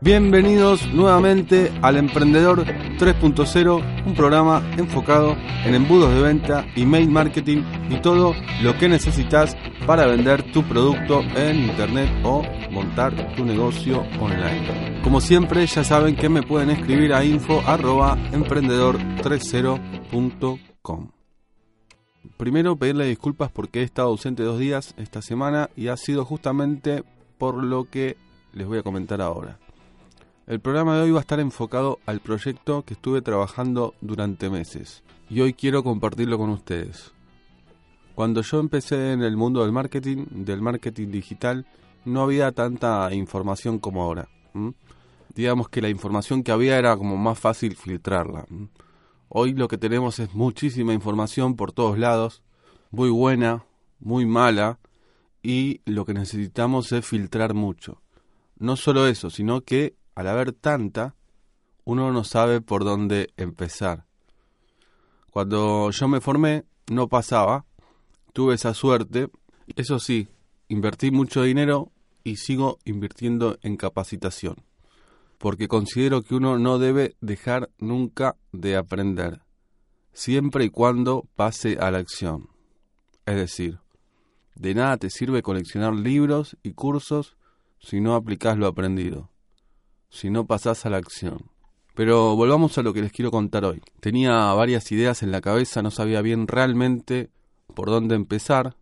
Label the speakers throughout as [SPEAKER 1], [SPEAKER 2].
[SPEAKER 1] Bienvenidos nuevamente al Emprendedor 3.0, un programa enfocado en embudos de venta, email marketing y todo lo que necesitas para vender tu producto en internet o montar tu negocio online. Como siempre, ya saben que me pueden escribir a info emprendedor30.com. Primero pedirle disculpas porque he estado ausente dos días esta semana y ha sido justamente por lo que les voy a comentar ahora. El programa de hoy va a estar enfocado al proyecto que estuve trabajando durante meses y hoy quiero compartirlo con ustedes. Cuando yo empecé en el mundo del marketing, del marketing digital, no había tanta información como ahora. Digamos que la información que había era como más fácil filtrarla. Hoy lo que tenemos es muchísima información por todos lados, muy buena, muy mala, y lo que necesitamos es filtrar mucho. No solo eso, sino que al haber tanta, uno no sabe por dónde empezar. Cuando yo me formé, no pasaba, tuve esa suerte, eso sí, invertí mucho dinero y sigo invirtiendo en capacitación, porque considero que uno no debe dejar nunca de aprender, siempre y cuando pase a la acción. Es decir, de nada te sirve coleccionar libros y cursos si no aplicas lo aprendido si no pasás a la acción. Pero volvamos a lo que les quiero contar hoy. Tenía varias ideas en la cabeza, no sabía bien realmente por dónde empezar.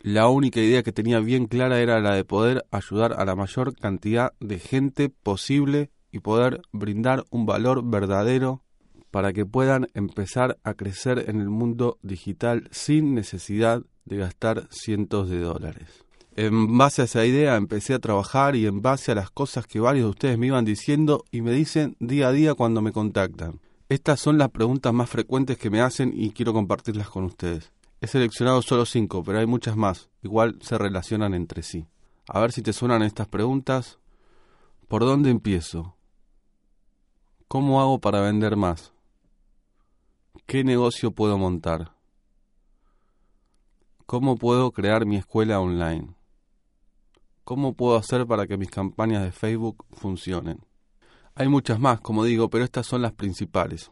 [SPEAKER 1] La única idea que tenía bien clara era la de poder ayudar a la mayor cantidad de gente posible y poder brindar un valor verdadero para que puedan empezar a crecer en el mundo digital sin necesidad de gastar cientos de dólares. En base a esa idea empecé a trabajar y en base a las cosas que varios de ustedes me iban diciendo y me dicen día a día cuando me contactan. Estas son las preguntas más frecuentes que me hacen y quiero compartirlas con ustedes. He seleccionado solo cinco, pero hay muchas más. Igual se relacionan entre sí. A ver si te suenan estas preguntas. ¿Por dónde empiezo? ¿Cómo hago para vender más? ¿Qué negocio puedo montar? ¿Cómo puedo crear mi escuela online? ¿Cómo puedo hacer para que mis campañas de Facebook funcionen? Hay muchas más, como digo, pero estas son las principales.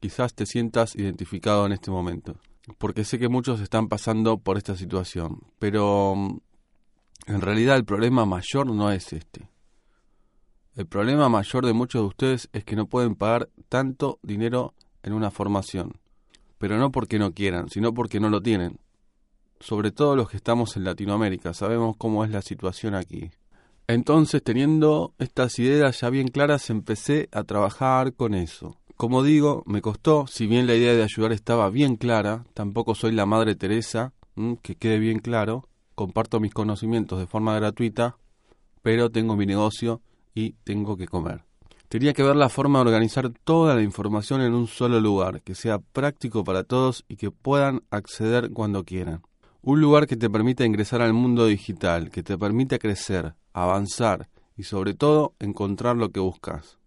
[SPEAKER 1] Quizás te sientas identificado en este momento, porque sé que muchos están pasando por esta situación, pero mm, en realidad el problema mayor no es este. El problema mayor de muchos de ustedes es que no pueden pagar tanto dinero en una formación, pero no porque no quieran, sino porque no lo tienen sobre todo los que estamos en Latinoamérica, sabemos cómo es la situación aquí. Entonces, teniendo estas ideas ya bien claras, empecé a trabajar con eso. Como digo, me costó, si bien la idea de ayudar estaba bien clara, tampoco soy la Madre Teresa, que quede bien claro, comparto mis conocimientos de forma gratuita, pero tengo mi negocio y tengo que comer. Tenía que ver la forma de organizar toda la información en un solo lugar, que sea práctico para todos y que puedan acceder cuando quieran. Un lugar que te permita ingresar al mundo digital, que te permita crecer, avanzar y sobre todo encontrar lo que buscas.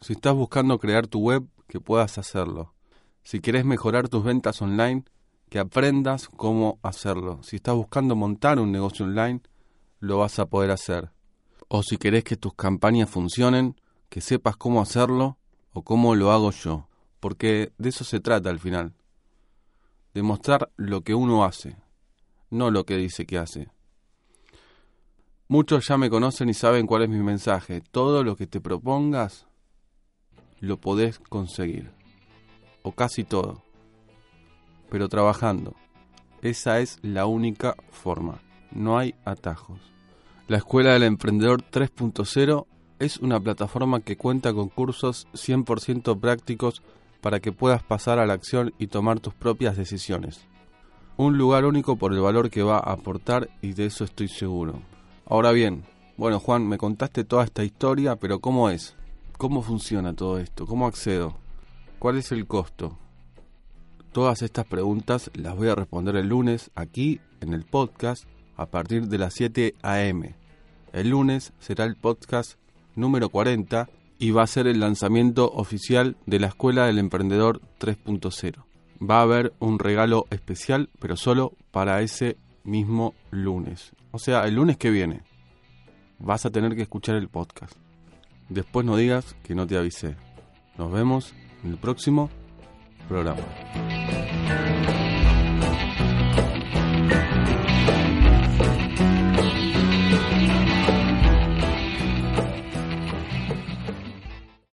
[SPEAKER 1] Si estás buscando crear tu web, que puedas hacerlo. Si quieres mejorar tus ventas online, que aprendas cómo hacerlo. Si estás buscando montar un negocio online, lo vas a poder hacer. O si querés que tus campañas funcionen, que sepas cómo hacerlo o cómo lo hago yo. Porque de eso se trata al final. Demostrar lo que uno hace, no lo que dice que hace. Muchos ya me conocen y saben cuál es mi mensaje. Todo lo que te propongas, lo podés conseguir. O casi todo. Pero trabajando. Esa es la única forma. No hay atajos. La Escuela del Emprendedor 3.0 es una plataforma que cuenta con cursos 100% prácticos para que puedas pasar a la acción y tomar tus propias decisiones. Un lugar único por el valor que va a aportar y de eso estoy seguro. Ahora bien, bueno Juan, me contaste toda esta historia, pero ¿cómo es? ¿Cómo funciona todo esto? ¿Cómo accedo? ¿Cuál es el costo? Todas estas preguntas las voy a responder el lunes aquí en el podcast a partir de las 7 a.m. El lunes será el podcast número 40 y va a ser el lanzamiento oficial de la Escuela del Emprendedor 3.0 va a haber un regalo especial, pero solo para ese mismo lunes. O sea, el lunes que viene. vas a tener que escuchar el podcast. Después no digas que no te avisé. Nos vemos en el próximo programa.